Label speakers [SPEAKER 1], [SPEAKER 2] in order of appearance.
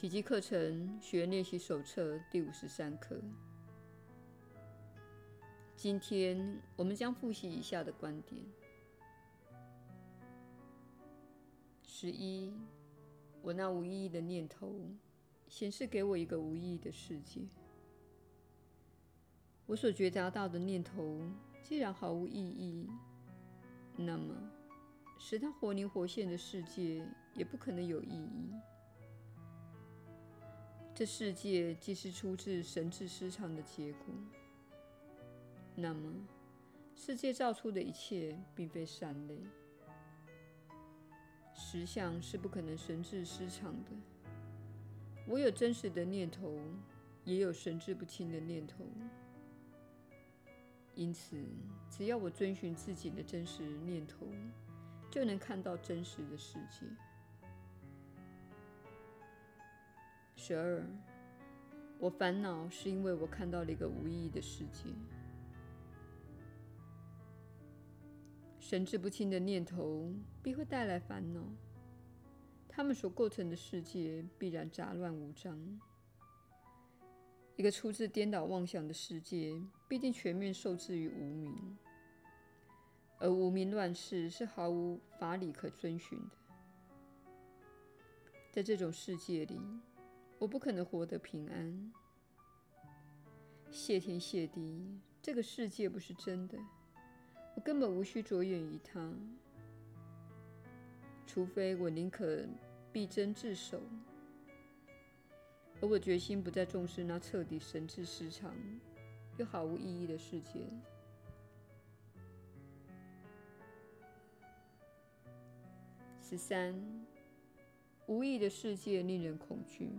[SPEAKER 1] 奇迹课程学员练习手册第五十三课。今天我们将复习以下的观点：十一，我那无意义的念头显示给我一个无意义的世界。我所觉察到的念头既然毫无意义，那么使它活灵活现的世界也不可能有意义。这世界既是出自神智失常的结果，那么世界造出的一切并非善类。实相是不可能神智失常的。我有真实的念头，也有神志不清的念头。因此，只要我遵循自己的真实念头，就能看到真实的世界。十二，我烦恼是因为我看到了一个无意义的世界。神志不清的念头必会带来烦恼，它们所构成的世界必然杂乱无章。一个出自颠倒妄想的世界，必定全面受制于无名，而无名乱世是毫无法理可遵循的。在这种世界里，我不可能活得平安。谢天谢地，这个世界不是真的，我根本无需着眼于它，除非我宁可必争自守。而我决心不再重视那彻底神智失常又毫无意义的世界。十三，无意义的世界令人恐惧。